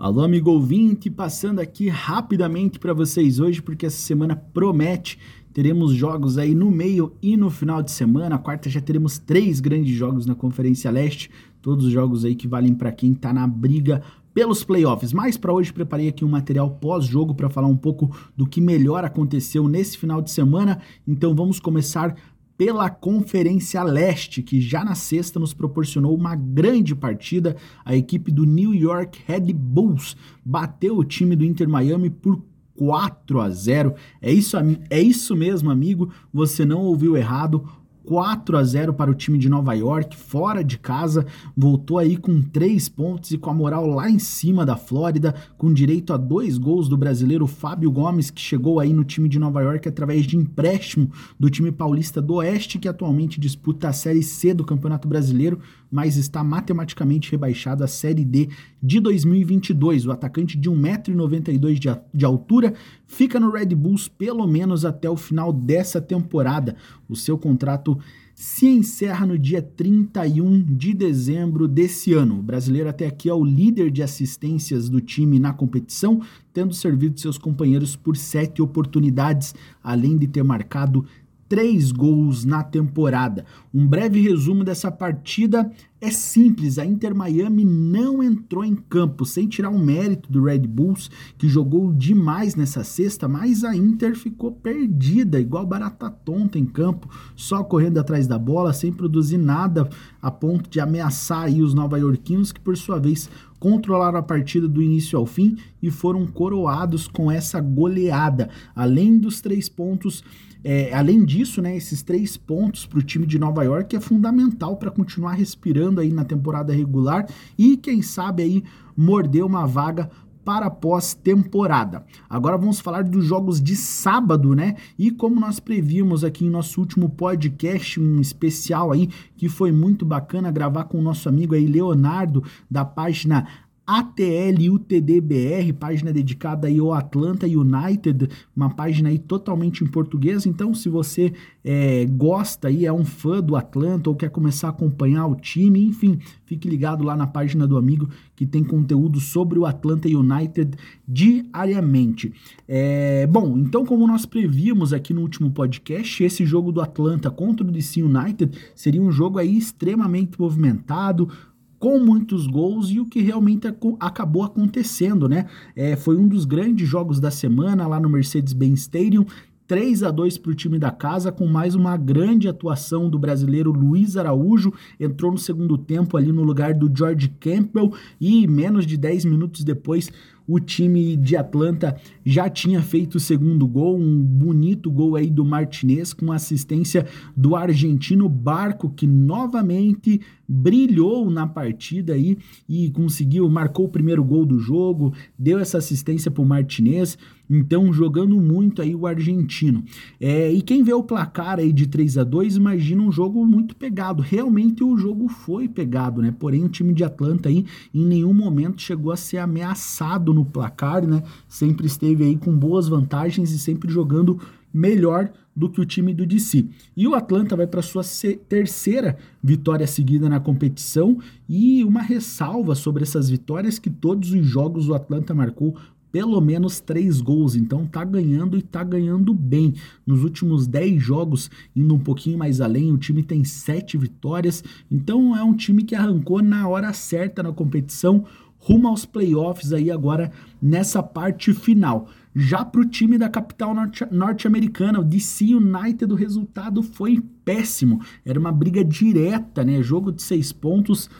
Alô, amigo ouvinte, passando aqui rapidamente para vocês hoje, porque essa semana promete. Teremos jogos aí no meio e no final de semana. A quarta já teremos três grandes jogos na Conferência Leste, todos os jogos aí que valem para quem está na briga pelos playoffs. Mas para hoje preparei aqui um material pós-jogo para falar um pouco do que melhor aconteceu nesse final de semana. Então vamos começar pela Conferência Leste, que já na sexta nos proporcionou uma grande partida. A equipe do New York Red Bulls bateu o time do Inter Miami por 4 a 0. É isso, é isso mesmo, amigo. Você não ouviu errado. 4 a 0 para o time de Nova York, fora de casa, voltou aí com três pontos e com a moral lá em cima da Flórida, com direito a dois gols do brasileiro Fábio Gomes, que chegou aí no time de Nova York através de empréstimo do time paulista do Oeste, que atualmente disputa a Série C do Campeonato Brasileiro, mas está matematicamente rebaixado à Série D de 2022. O atacante de 1,92m de, de altura fica no Red Bulls pelo menos até o final dessa temporada. O seu contrato se encerra no dia 31 de dezembro desse ano. O brasileiro até aqui é o líder de assistências do time na competição, tendo servido seus companheiros por sete oportunidades, além de ter marcado três gols na temporada. Um breve resumo dessa partida é simples, a Inter Miami não entrou em campo, sem tirar o mérito do Red Bulls, que jogou demais nessa sexta, mas a Inter ficou perdida, igual barata tonta em campo, só correndo atrás da bola, sem produzir nada, a ponto de ameaçar aí os nova-iorquinos, que por sua vez controlaram a partida do início ao fim e foram coroados com essa goleada. Além dos três pontos é, além disso, né, esses três pontos para o time de Nova York é fundamental para continuar respirando aí na temporada regular e quem sabe aí morder uma vaga para pós-temporada. Agora vamos falar dos jogos de sábado, né? E como nós prevíamos aqui em nosso último podcast, um especial aí que foi muito bacana gravar com o nosso amigo aí Leonardo da página ATLUTDBR, página dedicada aí ao Atlanta United, uma página aí totalmente em português. Então, se você é, gosta aí, é um fã do Atlanta ou quer começar a acompanhar o time, enfim, fique ligado lá na página do amigo que tem conteúdo sobre o Atlanta United diariamente. É, bom, então, como nós prevíamos aqui no último podcast, esse jogo do Atlanta contra o DC United seria um jogo aí extremamente movimentado, com muitos gols e o que realmente acabou acontecendo, né? É, foi um dos grandes jogos da semana lá no Mercedes-Benz Stadium. 3 a 2 para o time da casa, com mais uma grande atuação do brasileiro Luiz Araújo. Entrou no segundo tempo ali no lugar do George Campbell e menos de 10 minutos depois o time de Atlanta já tinha feito o segundo gol, um bonito gol aí do Martinez com assistência do argentino Barco, que novamente brilhou na partida aí e conseguiu, marcou o primeiro gol do jogo, deu essa assistência para o Martinez, então jogando muito aí o argentino. É, e quem vê o placar aí de 3 a 2 imagina um jogo muito pegado. Realmente o jogo foi pegado, né? Porém o time de Atlanta aí em nenhum momento chegou a ser ameaçado no placar, né? Sempre esteve aí com boas vantagens e sempre jogando melhor do que o time do DC. E o Atlanta vai para sua terceira vitória seguida na competição e uma ressalva sobre essas vitórias que todos os jogos o Atlanta marcou pelo menos três gols, então tá ganhando e tá ganhando bem. Nos últimos dez jogos, indo um pouquinho mais além, o time tem sete vitórias, então é um time que arrancou na hora certa na competição rumo aos playoffs aí agora nessa parte final. Já para o time da capital norte-americana, o DC United, o resultado foi péssimo. Era uma briga direta, né? Jogo de seis pontos.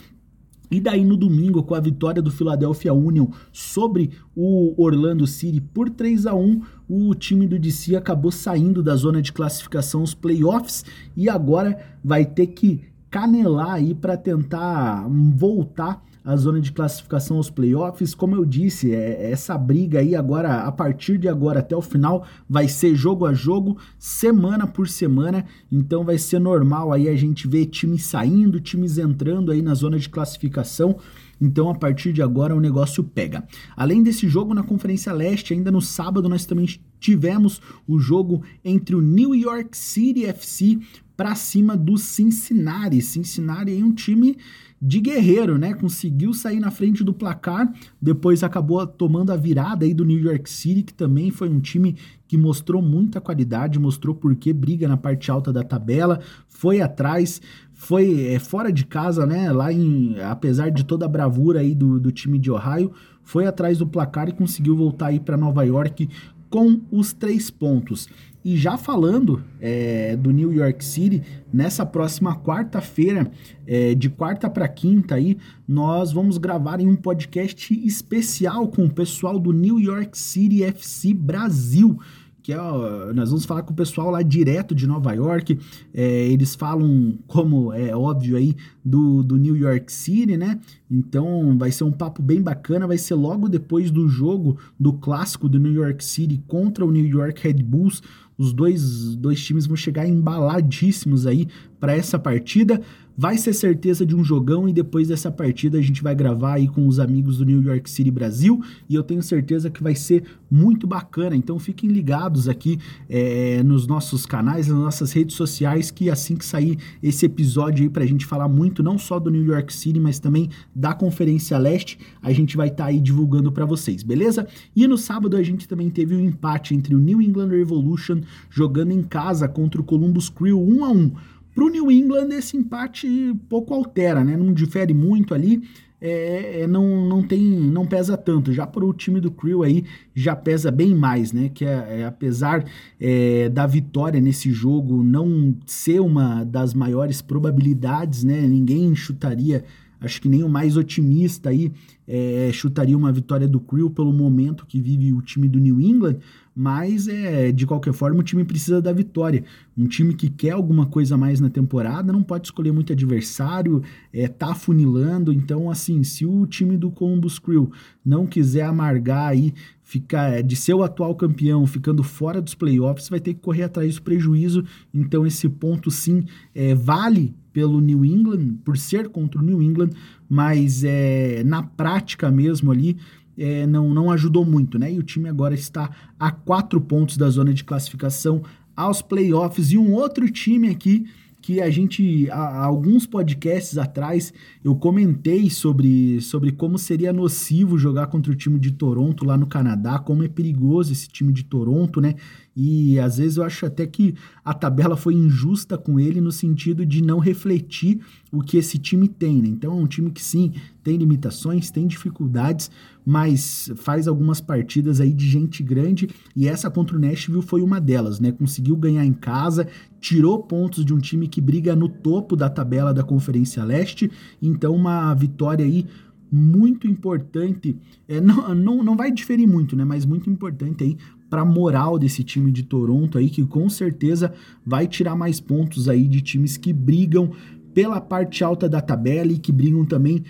E daí no domingo, com a vitória do Philadelphia Union sobre o Orlando City por 3 a 1 o time do DC acabou saindo da zona de classificação os playoffs e agora vai ter que canelar aí para tentar voltar a zona de classificação aos playoffs. Como eu disse, é, essa briga aí agora, a partir de agora até o final, vai ser jogo a jogo, semana por semana. Então vai ser normal aí a gente ver times saindo, times entrando aí na zona de classificação. Então, a partir de agora, o negócio pega. Além desse jogo na Conferência Leste, ainda no sábado nós também tivemos o jogo entre o New York City FC para cima do Cincinnati. Cincinnati é um time de guerreiro, né? Conseguiu sair na frente do placar, depois acabou tomando a virada aí do New York City, que também foi um time que mostrou muita qualidade, mostrou por que briga na parte alta da tabela, foi atrás, foi é, fora de casa, né? Lá em, apesar de toda a bravura aí do, do time de Ohio, foi atrás do placar e conseguiu voltar aí para Nova York com os três pontos. E já falando é, do New York City, nessa próxima quarta-feira, é, de quarta para quinta aí, nós vamos gravar em um podcast especial com o pessoal do New York City FC Brasil que é, nós vamos falar com o pessoal lá direto de Nova York. É, eles falam, como é óbvio aí, do, do New York City, né? Então vai ser um papo bem bacana. Vai ser logo depois do jogo do clássico do New York City contra o New York Red Bulls. Os dois, dois times vão chegar embaladíssimos aí para essa partida. Vai ser certeza de um jogão e depois dessa partida a gente vai gravar aí com os amigos do New York City Brasil e eu tenho certeza que vai ser muito bacana. Então fiquem ligados aqui é, nos nossos canais, nas nossas redes sociais, que assim que sair esse episódio aí pra gente falar muito não só do New York City, mas também da Conferência Leste, a gente vai estar tá aí divulgando para vocês, beleza? E no sábado a gente também teve um empate entre o New England Revolution jogando em casa contra o Columbus Crew 1 a 1 para o New England, esse empate pouco altera, né? Não difere muito ali. É, é, não, não tem não pesa tanto já para o time do Crew aí já pesa bem mais né que é, é apesar é, da vitória nesse jogo não ser uma das maiores probabilidades né ninguém chutaria acho que nem o mais otimista aí é, chutaria uma vitória do Crew pelo momento que vive o time do New England mas é de qualquer forma o time precisa da vitória. Um time que quer alguma coisa mais na temporada não pode escolher muito adversário, é, tá funilando. Então, assim, se o time do Columbus Crew não quiser amargar aí, ficar é, de ser o atual campeão, ficando fora dos playoffs, vai ter que correr atrás do prejuízo. Então, esse ponto sim é, vale pelo New England, por ser contra o New England, mas é, na prática mesmo ali é, não, não ajudou muito, né? E o time agora está a quatro pontos da zona de classificação aos playoffs. E um outro time aqui que a gente, alguns podcasts atrás, eu comentei sobre, sobre como seria nocivo jogar contra o time de Toronto lá no Canadá, como é perigoso esse time de Toronto, né? E às vezes eu acho até que a tabela foi injusta com ele no sentido de não refletir o que esse time tem, né? Então é um time que sim, tem limitações, tem dificuldades, mas faz algumas partidas aí de gente grande e essa contra o Nashville foi uma delas, né? Conseguiu ganhar em casa, tirou pontos de um time que briga no topo da tabela da Conferência Leste, então uma vitória aí muito importante, é, não, não, não vai diferir muito, né? Mas muito importante aí para a moral desse time de Toronto aí, que com certeza vai tirar mais pontos aí de times que brigam pela parte alta da tabela e que brigam também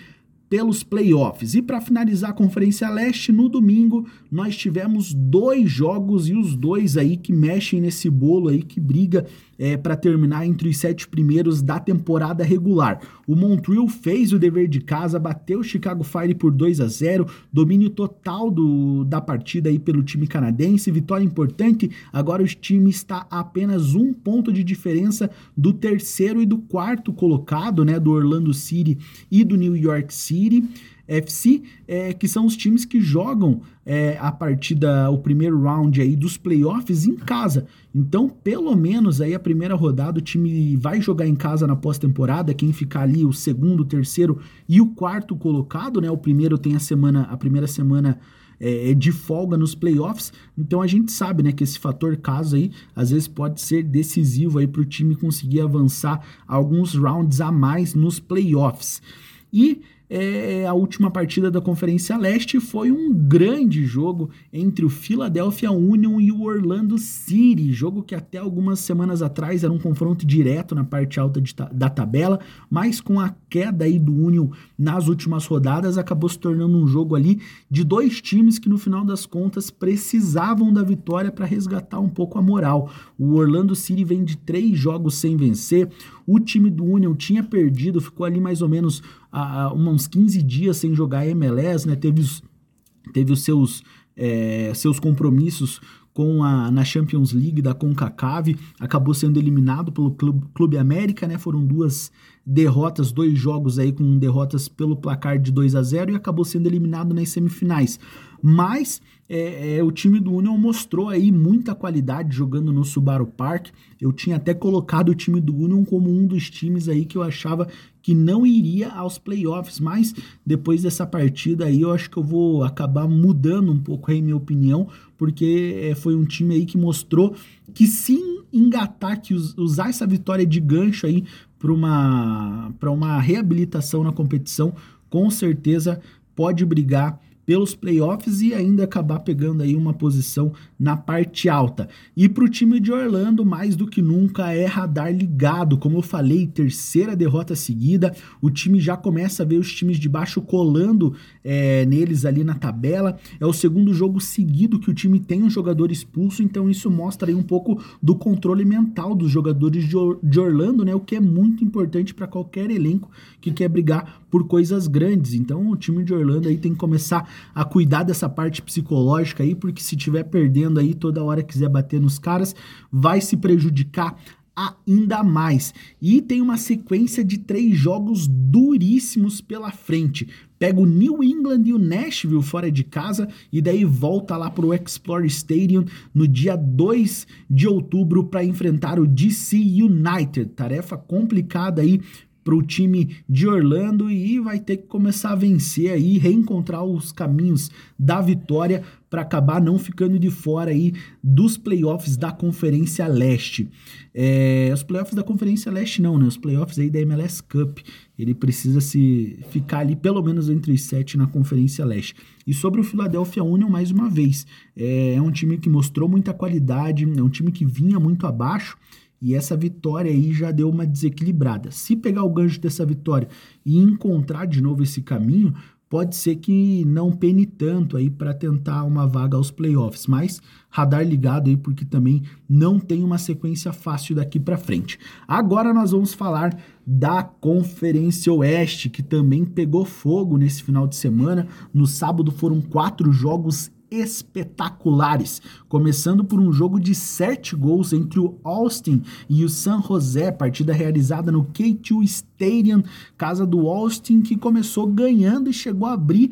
pelos playoffs. E para finalizar a Conferência Leste, no domingo nós tivemos dois jogos e os dois aí que mexem nesse bolo aí que briga é, para terminar entre os sete primeiros da temporada regular. O Montreal fez o dever de casa, bateu o Chicago Fire por 2 a 0, domínio total do, da partida aí pelo time canadense, vitória importante. Agora o time está a apenas um ponto de diferença do terceiro e do quarto colocado, né, do Orlando City e do New York City. FC, é, que são os times que jogam é, a partida, o primeiro round aí dos playoffs em casa. Então, pelo menos aí a primeira rodada o time vai jogar em casa na pós-temporada. Quem ficar ali o segundo, o terceiro e o quarto colocado, né? O primeiro tem a semana, a primeira semana é, é de folga nos playoffs. Então a gente sabe, né, que esse fator caso aí às vezes pode ser decisivo aí para o time conseguir avançar alguns rounds a mais nos playoffs. E é, a última partida da Conferência Leste foi um grande jogo entre o Philadelphia Union e o Orlando City, jogo que até algumas semanas atrás era um confronto direto na parte alta de, da tabela, mas com a queda aí do Union nas últimas rodadas acabou se tornando um jogo ali de dois times que no final das contas precisavam da vitória para resgatar um pouco a moral. O Orlando City vem de três jogos sem vencer, o time do Union tinha perdido, ficou ali mais ou menos há uns 15 dias sem jogar MLS, né? Teve os, teve os seus, é, seus compromissos com a, na Champions League da CONCACAF, acabou sendo eliminado pelo Clube, Clube América, né? Foram duas derrotas, dois jogos aí com derrotas pelo placar de 2 a 0 e acabou sendo eliminado nas semifinais. Mas é, é, o time do Union mostrou aí muita qualidade jogando no Subaru Park. Eu tinha até colocado o time do Union como um dos times aí que eu achava que não iria aos playoffs, mas depois dessa partida aí eu acho que eu vou acabar mudando um pouco aí minha opinião, porque é, foi um time aí que mostrou que sim engatar, que usar essa vitória de gancho aí para uma, uma reabilitação na competição, com certeza pode brigar pelos playoffs e ainda acabar pegando aí uma posição na parte alta. E para o time de Orlando, mais do que nunca, é radar ligado. Como eu falei, terceira derrota seguida. O time já começa a ver os times de baixo colando é, neles ali na tabela. É o segundo jogo seguido que o time tem um jogador expulso, então isso mostra aí um pouco do controle mental dos jogadores de, Or de Orlando, né? O que é muito importante para qualquer elenco que quer brigar por coisas grandes. Então o time de Orlando aí tem que começar a cuidar dessa parte psicológica aí, porque se tiver perdendo aí toda hora quiser bater nos caras, vai se prejudicar ainda mais. E tem uma sequência de três jogos duríssimos pela frente. Pega o New England e o Nashville fora de casa e daí volta lá para o Explorer Stadium no dia 2 de outubro para enfrentar o DC United. Tarefa complicada aí para o time de Orlando e vai ter que começar a vencer aí, reencontrar os caminhos da vitória para acabar não ficando de fora aí dos playoffs da Conferência Leste. É, os playoffs da Conferência Leste não, né? Os playoffs aí da MLS Cup. Ele precisa se ficar ali pelo menos entre os sete na Conferência Leste. E sobre o Philadelphia Union, mais uma vez, é, é um time que mostrou muita qualidade, é um time que vinha muito abaixo e essa vitória aí já deu uma desequilibrada. Se pegar o gancho dessa vitória e encontrar de novo esse caminho, pode ser que não pene tanto aí para tentar uma vaga aos playoffs, mas radar ligado aí porque também não tem uma sequência fácil daqui para frente. Agora nós vamos falar da Conferência Oeste, que também pegou fogo nesse final de semana. No sábado foram quatro jogos espetaculares, começando por um jogo de sete gols entre o Austin e o San José, partida realizada no K2 Stadium, casa do Austin, que começou ganhando e chegou a abrir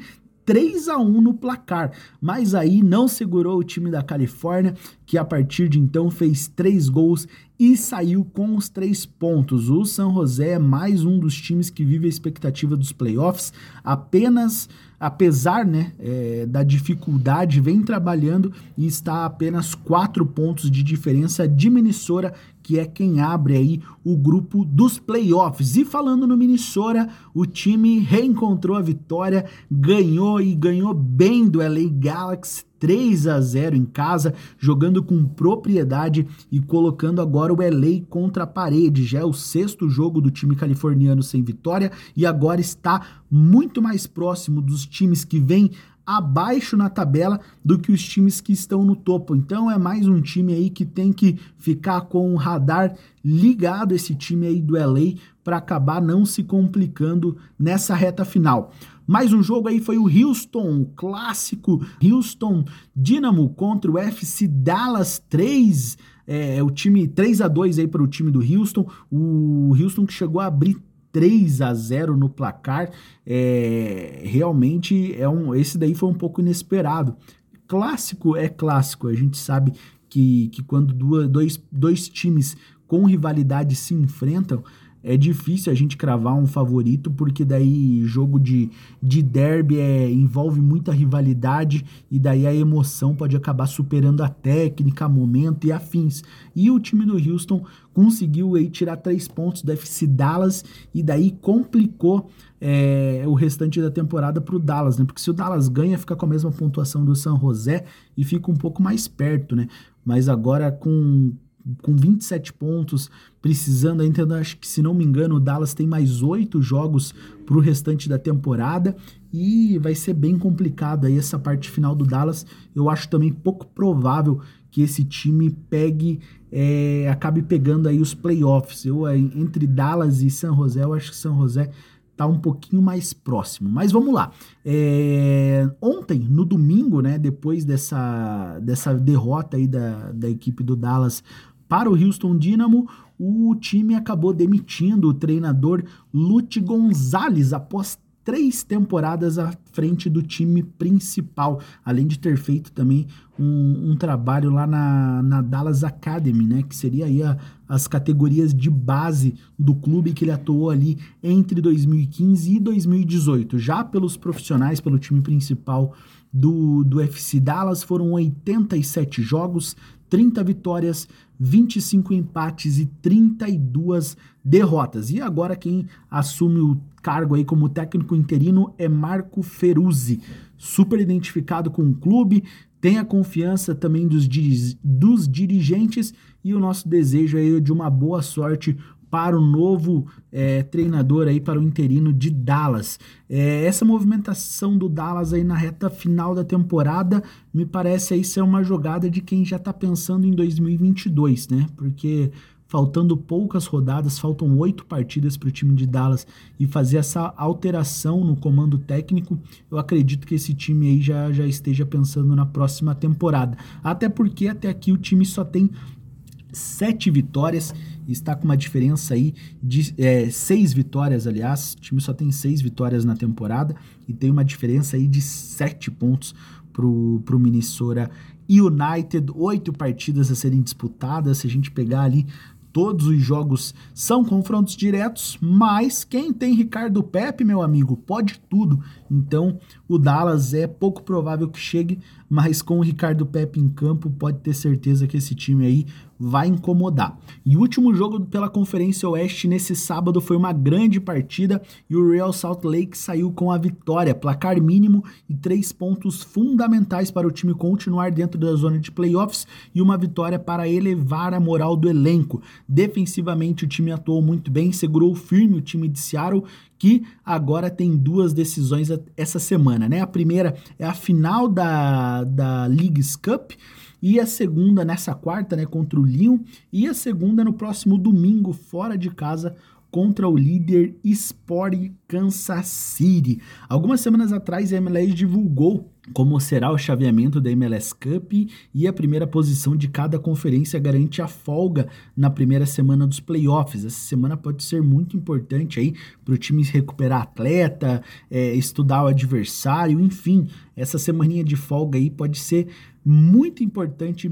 3 a 1 no placar, mas aí não segurou o time da Califórnia, que a partir de então fez três gols e saiu com os três pontos. O San José é mais um dos times que vive a expectativa dos playoffs, apenas apesar né, é, da dificuldade, vem trabalhando e está a apenas quatro pontos de diferença de Minnesota, que é quem abre aí o grupo dos playoffs. E falando no Minnesota, o time reencontrou a vitória, ganhou e ganhou bem do LA Galaxy 3 a 0 em casa, jogando com propriedade e colocando agora o LA contra a parede. Já é o sexto jogo do time californiano sem vitória e agora está muito mais próximo dos times que vêm abaixo na tabela do que os times que estão no topo. Então é mais um time aí que tem que ficar com o radar ligado esse time aí do LA para acabar não se complicando nessa reta final. Mais um jogo aí foi o Houston, o clássico Houston Dynamo contra o FC Dallas 3. É, o time 3 a 2 aí para o time do Houston. O Houston que chegou a abrir 3 a 0 no placar. É, realmente é um esse daí foi um pouco inesperado. Clássico é clássico, a gente sabe que, que quando duas, dois, dois times com rivalidade se enfrentam, é difícil a gente cravar um favorito, porque daí jogo de, de derby é, envolve muita rivalidade e daí a emoção pode acabar superando a técnica, momento e afins. E o time do Houston conseguiu aí tirar três pontos da FC Dallas e daí complicou é, o restante da temporada para o Dallas, né? Porque se o Dallas ganha, fica com a mesma pontuação do San José e fica um pouco mais perto, né? Mas agora com com 27 pontos, precisando ainda, acho que se não me engano, o Dallas tem mais oito jogos para o restante da temporada e vai ser bem complicado aí essa parte final do Dallas. Eu acho também pouco provável que esse time pegue, é, acabe pegando aí os playoffs. Eu, entre Dallas e San José, eu acho que San José tá um pouquinho mais próximo. Mas vamos lá. É, ontem, no domingo, né, depois dessa, dessa derrota aí da, da equipe do Dallas para o Houston Dynamo, o time acabou demitindo o treinador Lute Gonzalez após três temporadas à frente do time principal, além de ter feito também um, um trabalho lá na, na, Dallas Academy, né, que seria aí a, as categorias de base do clube que ele atuou ali entre 2015 e 2018. Já pelos profissionais, pelo time principal do, do FC Dallas, foram 87 jogos, 30 vitórias, 25 empates e 32 derrotas. E agora quem assume o cargo aí como técnico interino é Marco Feruzzi, super identificado com o clube, tem a confiança também dos, dos dirigentes e o nosso desejo aí de uma boa sorte para o novo é, treinador aí para o interino de Dallas. É, essa movimentação do Dallas aí na reta final da temporada me parece aí ser uma jogada de quem já está pensando em 2022, né? Porque faltando poucas rodadas, faltam oito partidas para o time de Dallas e fazer essa alteração no comando técnico, eu acredito que esse time aí já, já esteja pensando na próxima temporada. Até porque até aqui o time só tem sete vitórias está com uma diferença aí de é, seis vitórias, aliás. O time só tem seis vitórias na temporada e tem uma diferença aí de sete pontos pro, pro Minnesota United. Oito partidas a serem disputadas. Se a gente pegar ali todos os jogos são confrontos diretos, mas quem tem Ricardo Pepe, meu amigo, pode tudo. Então, o Dallas é pouco provável que chegue, mas com o Ricardo Pepe em campo, pode ter certeza que esse time aí vai incomodar. E o último jogo pela Conferência Oeste nesse sábado foi uma grande partida e o Real Salt Lake saiu com a vitória, placar mínimo e três pontos fundamentais para o time continuar dentro da zona de playoffs e uma vitória para elevar a moral do elenco. Defensivamente o time atuou muito bem, segurou firme o time de Seattle que agora tem duas decisões essa semana, né? A primeira é a final da, da Leagues Cup e a segunda nessa quarta, né, contra o Lyon, e a segunda no próximo domingo fora de casa contra o líder Sport Kansas City. Algumas semanas atrás, a MLS divulgou como será o chaveamento da MLS Cup e a primeira posição de cada conferência garante a folga na primeira semana dos playoffs. Essa semana pode ser muito importante aí para o time recuperar atleta, é, estudar o adversário, enfim, essa semaninha de folga aí pode ser muito importante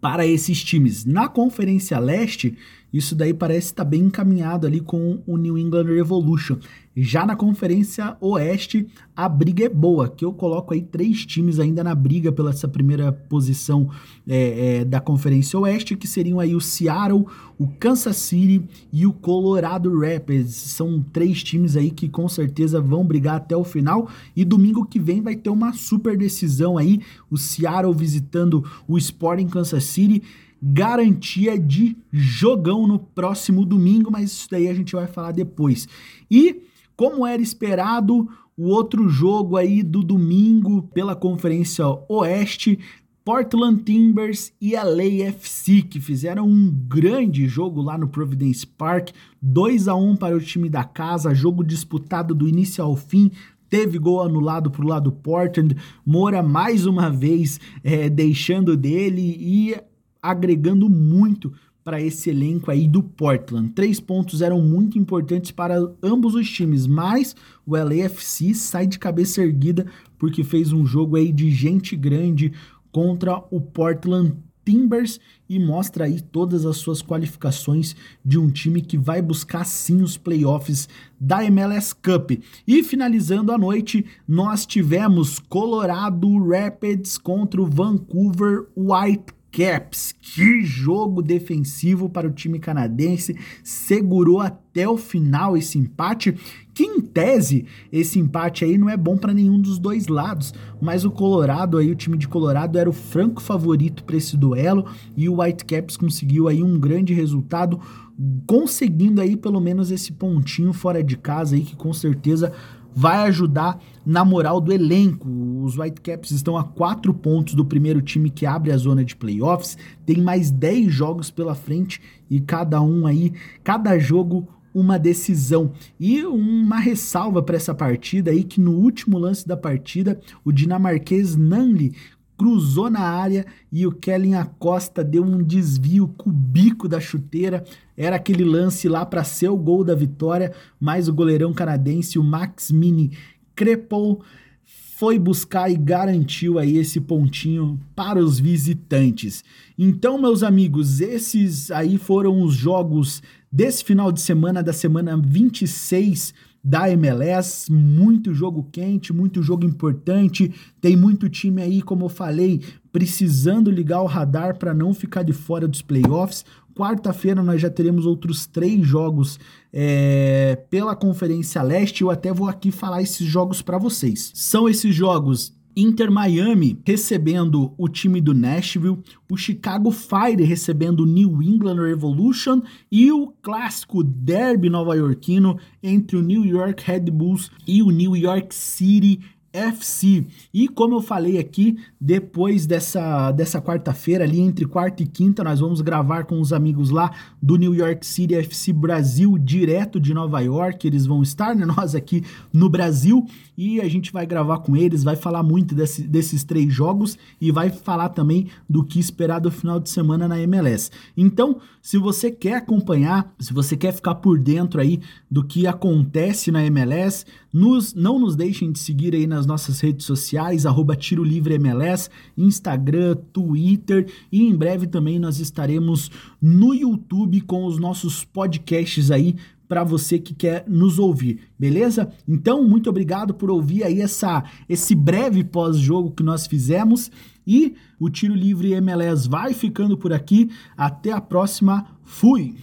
para esses times. Na Conferência Leste, isso daí parece estar bem encaminhado ali com o New England Revolution. Já na Conferência Oeste, a briga é boa, que eu coloco aí três times ainda na briga pela essa primeira posição é, é, da Conferência Oeste, que seriam aí o Seattle, o Kansas City e o Colorado Rapids. São três times aí que com certeza vão brigar até o final. E domingo que vem vai ter uma super decisão aí, o Seattle visitando o Sporting Kansas City garantia de jogão no próximo domingo, mas isso daí a gente vai falar depois. E como era esperado, o outro jogo aí do domingo pela Conferência Oeste, Portland Timbers e LAFC, que fizeram um grande jogo lá no Providence Park, 2 a 1 para o time da casa, jogo disputado do início ao fim, teve gol anulado para o lado do Portland, Moura mais uma vez é, deixando dele e agregando muito para esse elenco aí do Portland. Três pontos eram muito importantes para ambos os times, mas o LAFC sai de cabeça erguida porque fez um jogo aí de gente grande contra o Portland Timbers e mostra aí todas as suas qualificações de um time que vai buscar sim os playoffs da MLS Cup. E finalizando a noite, nós tivemos Colorado Rapids contra o Vancouver White Caps, que jogo defensivo para o time canadense, segurou até o final esse empate, que em tese esse empate aí não é bom para nenhum dos dois lados, mas o Colorado aí, o time de Colorado era o franco favorito para esse duelo e o Whitecaps conseguiu aí um grande resultado, conseguindo aí pelo menos esse pontinho fora de casa aí que com certeza vai ajudar na moral do elenco. Os Whitecaps estão a quatro pontos do primeiro time que abre a zona de playoffs, tem mais 10 jogos pela frente e cada um aí, cada jogo uma decisão. E uma ressalva para essa partida aí que no último lance da partida, o dinamarquês Nanli cruzou na área e o Kellen Acosta deu um desvio cubico da chuteira. Era aquele lance lá para ser o gol da vitória, mas o goleirão canadense, o Max Mini, crepou foi buscar e garantiu aí esse pontinho para os visitantes. Então, meus amigos, esses aí foram os jogos desse final de semana, da semana 26 da MLS, muito jogo quente, muito jogo importante. Tem muito time aí, como eu falei, precisando ligar o radar para não ficar de fora dos playoffs. Quarta-feira nós já teremos outros três jogos é, pela Conferência Leste. Eu até vou aqui falar esses jogos para vocês. São esses jogos Inter Miami recebendo o time do Nashville, o Chicago Fire recebendo o New England Revolution e o clássico derby nova-iorquino entre o New York Red Bulls e o New York City FC. E como eu falei aqui, depois dessa, dessa quarta-feira, ali entre quarta e quinta, nós vamos gravar com os amigos lá do New York City FC Brasil, direto de Nova York. Eles vão estar, né? Nós aqui no Brasil. E a gente vai gravar com eles, vai falar muito desse, desses três jogos e vai falar também do que esperar do final de semana na MLS. Então, se você quer acompanhar, se você quer ficar por dentro aí do que acontece na MLS, nos, não nos deixem de seguir aí nas nossas redes sociais, arroba Tiro Livre MLS, Instagram, Twitter e em breve também nós estaremos no YouTube com os nossos podcasts aí para você que quer nos ouvir, beleza? Então, muito obrigado por ouvir aí essa, esse breve pós-jogo que nós fizemos e o Tiro Livre MLS vai ficando por aqui. Até a próxima. Fui!